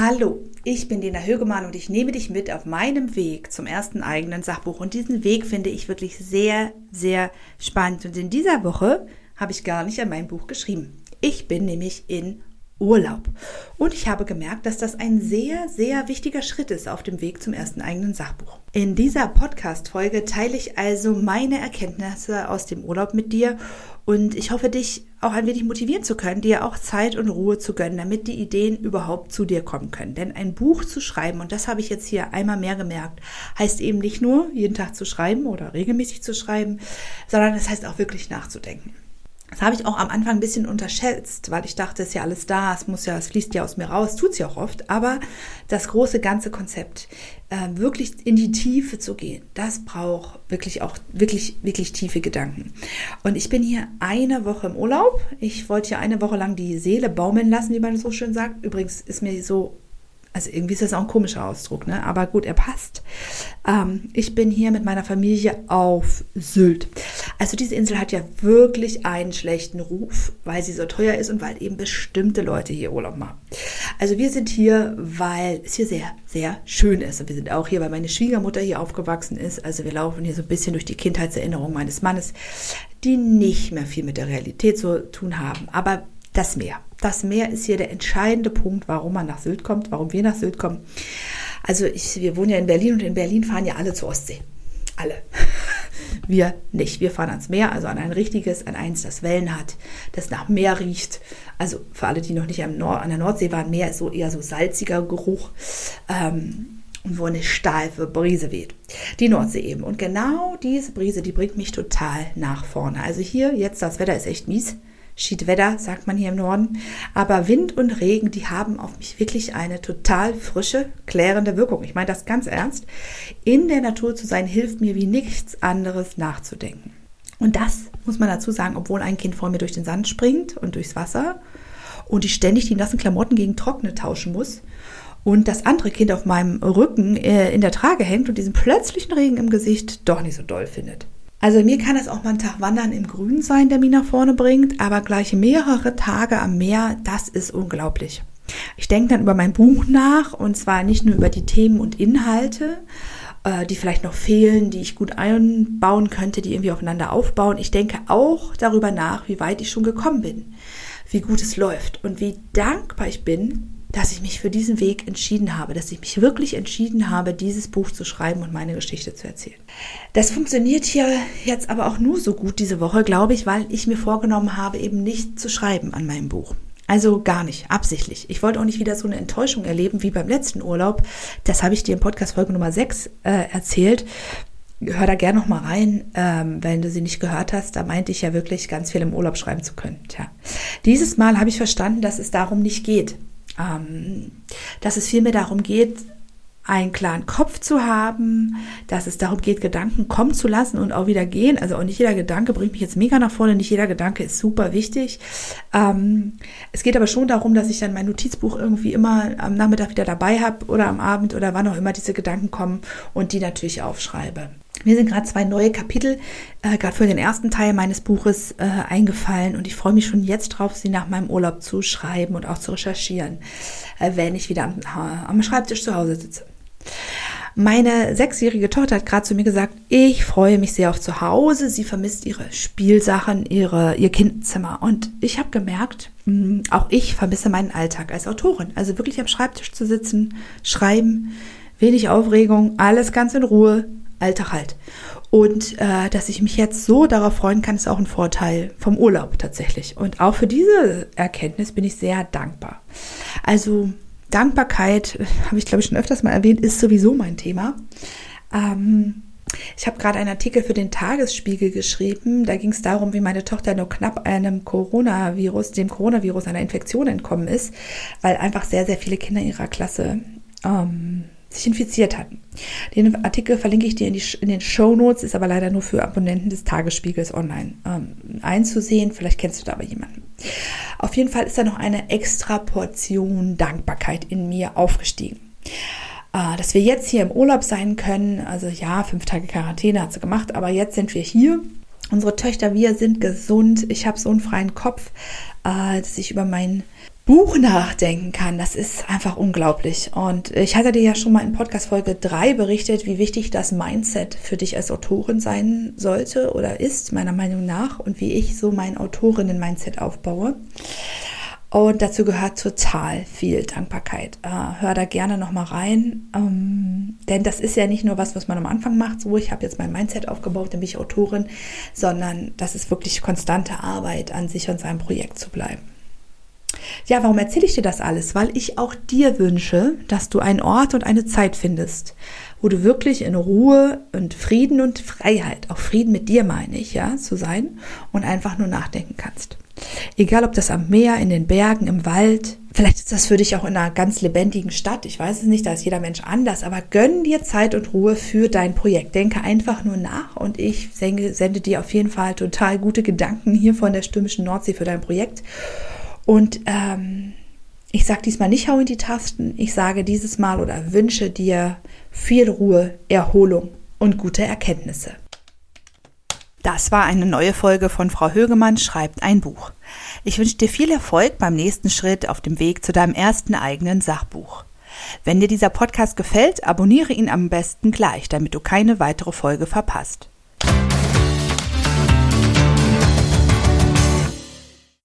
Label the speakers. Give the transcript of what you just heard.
Speaker 1: Hallo, ich bin Lena Högemann und ich nehme dich mit auf meinem Weg zum ersten eigenen Sachbuch. Und diesen Weg finde ich wirklich sehr, sehr spannend. Und in dieser Woche habe ich gar nicht an meinem Buch geschrieben. Ich bin nämlich in Urlaub. Und ich habe gemerkt, dass das ein sehr, sehr wichtiger Schritt ist auf dem Weg zum ersten eigenen Sachbuch. In dieser Podcast-Folge teile ich also meine Erkenntnisse aus dem Urlaub mit dir und ich hoffe, dich auch ein wenig motivieren zu können, dir auch Zeit und Ruhe zu gönnen, damit die Ideen überhaupt zu dir kommen können. Denn ein Buch zu schreiben, und das habe ich jetzt hier einmal mehr gemerkt, heißt eben nicht nur jeden Tag zu schreiben oder regelmäßig zu schreiben, sondern es heißt auch wirklich nachzudenken. Das habe ich auch am Anfang ein bisschen unterschätzt, weil ich dachte, es ist ja alles da, es muss ja, es fließt ja aus mir raus, tut es ja auch oft. Aber das große ganze Konzept, äh, wirklich in die Tiefe zu gehen, das braucht wirklich auch wirklich wirklich tiefe Gedanken. Und ich bin hier eine Woche im Urlaub. Ich wollte hier eine Woche lang die Seele baumeln lassen, wie man so schön sagt. Übrigens ist mir so also irgendwie ist das auch ein komischer Ausdruck, ne? Aber gut, er passt. Ähm, ich bin hier mit meiner Familie auf Sylt. Also diese Insel hat ja wirklich einen schlechten Ruf, weil sie so teuer ist und weil eben bestimmte Leute hier Urlaub machen. Also wir sind hier, weil es hier sehr, sehr schön ist. Und wir sind auch hier, weil meine Schwiegermutter hier aufgewachsen ist. Also wir laufen hier so ein bisschen durch die Kindheitserinnerung meines Mannes, die nicht mehr viel mit der Realität zu tun haben. Aber das Meer. Das Meer ist hier der entscheidende Punkt, warum man nach Sylt kommt, warum wir nach Sylt kommen. Also ich, wir wohnen ja in Berlin und in Berlin fahren ja alle zur Ostsee. Alle. Wir nicht. Wir fahren ans Meer, also an ein richtiges, an eins, das Wellen hat, das nach Meer riecht. Also für alle, die noch nicht Nord, an der Nordsee waren, Meer ist so eher so salziger Geruch. Ähm, und wo eine steife Brise weht. Die Nordsee eben. Und genau diese Brise, die bringt mich total nach vorne. Also hier, jetzt, das Wetter ist echt mies. Schiedwetter, sagt man hier im Norden. Aber Wind und Regen, die haben auf mich wirklich eine total frische, klärende Wirkung. Ich meine das ganz ernst. In der Natur zu sein, hilft mir wie nichts anderes nachzudenken. Und das muss man dazu sagen, obwohl ein Kind vor mir durch den Sand springt und durchs Wasser und ich ständig die nassen Klamotten gegen trockene tauschen muss und das andere Kind auf meinem Rücken äh, in der Trage hängt und diesen plötzlichen Regen im Gesicht doch nicht so doll findet. Also mir kann es auch mal ein Tag Wandern im Grün sein, der mich nach vorne bringt, aber gleich mehrere Tage am Meer, das ist unglaublich. Ich denke dann über mein Buch nach und zwar nicht nur über die Themen und Inhalte, äh, die vielleicht noch fehlen, die ich gut einbauen könnte, die irgendwie aufeinander aufbauen. Ich denke auch darüber nach, wie weit ich schon gekommen bin, wie gut es läuft und wie dankbar ich bin, dass ich mich für diesen Weg entschieden habe, dass ich mich wirklich entschieden habe, dieses Buch zu schreiben und meine Geschichte zu erzählen. Das funktioniert hier jetzt aber auch nur so gut diese Woche, glaube ich, weil ich mir vorgenommen habe, eben nicht zu schreiben an meinem Buch. Also gar nicht, absichtlich. Ich wollte auch nicht wieder so eine Enttäuschung erleben wie beim letzten Urlaub. Das habe ich dir in Podcast Folge Nummer 6 äh, erzählt. Hör da gerne noch mal rein, ähm, wenn du sie nicht gehört hast. Da meinte ich ja wirklich ganz viel im Urlaub schreiben zu können. Tja. Dieses Mal habe ich verstanden, dass es darum nicht geht ähm, dass es vielmehr darum geht, einen klaren Kopf zu haben, dass es darum geht, Gedanken kommen zu lassen und auch wieder gehen. Also auch nicht jeder Gedanke bringt mich jetzt mega nach vorne, nicht jeder Gedanke ist super wichtig. Ähm, es geht aber schon darum, dass ich dann mein Notizbuch irgendwie immer am Nachmittag wieder dabei habe oder am Abend oder wann auch immer diese Gedanken kommen und die natürlich aufschreibe. Mir sind gerade zwei neue Kapitel, äh, gerade für den ersten Teil meines Buches, äh, eingefallen und ich freue mich schon jetzt drauf, sie nach meinem Urlaub zu schreiben und auch zu recherchieren, äh, wenn ich wieder am, am Schreibtisch zu Hause sitze. Meine sechsjährige Tochter hat gerade zu mir gesagt, ich freue mich sehr auf zu Hause. Sie vermisst ihre Spielsachen, ihre, ihr Kinderzimmer. Und ich habe gemerkt, mh, auch ich vermisse meinen Alltag als Autorin. Also wirklich am Schreibtisch zu sitzen, schreiben, wenig Aufregung, alles ganz in Ruhe, Alltag halt. Und äh, dass ich mich jetzt so darauf freuen kann, ist auch ein Vorteil vom Urlaub tatsächlich. Und auch für diese Erkenntnis bin ich sehr dankbar. Also Dankbarkeit, habe ich glaube ich schon öfters mal erwähnt, ist sowieso mein Thema. Ähm, ich habe gerade einen Artikel für den Tagesspiegel geschrieben. Da ging es darum, wie meine Tochter nur knapp einem Coronavirus, dem Coronavirus, einer Infektion entkommen ist, weil einfach sehr, sehr viele Kinder ihrer Klasse ähm, sich infiziert hatten. Den Artikel verlinke ich dir in, die, in den Show Notes, ist aber leider nur für Abonnenten des Tagesspiegels online ähm, einzusehen. Vielleicht kennst du da aber jemanden. Auf jeden Fall ist da noch eine extra Portion Dankbarkeit in mir aufgestiegen. Äh, dass wir jetzt hier im Urlaub sein können, also ja, fünf Tage Quarantäne hat sie gemacht, aber jetzt sind wir hier. Unsere Töchter, wir sind gesund. Ich habe so einen freien Kopf, äh, dass ich über meinen Buch nachdenken kann, das ist einfach unglaublich. Und ich hatte dir ja schon mal in Podcast Folge 3 berichtet, wie wichtig das Mindset für dich als Autorin sein sollte oder ist, meiner Meinung nach, und wie ich so mein Autorinnen-Mindset aufbaue. Und dazu gehört total viel Dankbarkeit. Äh, hör da gerne nochmal rein. Ähm, denn das ist ja nicht nur was, was man am Anfang macht, so ich habe jetzt mein Mindset aufgebaut, dann bin ich Autorin, sondern das ist wirklich konstante Arbeit an sich und seinem Projekt zu bleiben. Ja, warum erzähle ich dir das alles? Weil ich auch dir wünsche, dass du einen Ort und eine Zeit findest, wo du wirklich in Ruhe und Frieden und Freiheit, auch Frieden mit dir meine ich, ja, zu sein und einfach nur nachdenken kannst. Egal ob das am Meer, in den Bergen, im Wald, vielleicht ist das für dich auch in einer ganz lebendigen Stadt, ich weiß es nicht, da ist jeder Mensch anders, aber gönn dir Zeit und Ruhe für dein Projekt. Denke einfach nur nach und ich sende, sende dir auf jeden Fall total gute Gedanken hier von der stürmischen Nordsee für dein Projekt. Und ähm, ich sage diesmal nicht hau in die Tasten, ich sage dieses Mal oder wünsche dir viel Ruhe, Erholung und gute Erkenntnisse. Das war eine neue Folge von Frau Högemann schreibt ein Buch. Ich wünsche dir viel Erfolg beim nächsten Schritt auf dem Weg zu deinem ersten eigenen Sachbuch. Wenn dir dieser Podcast gefällt, abonniere ihn am besten gleich, damit du keine weitere Folge verpasst.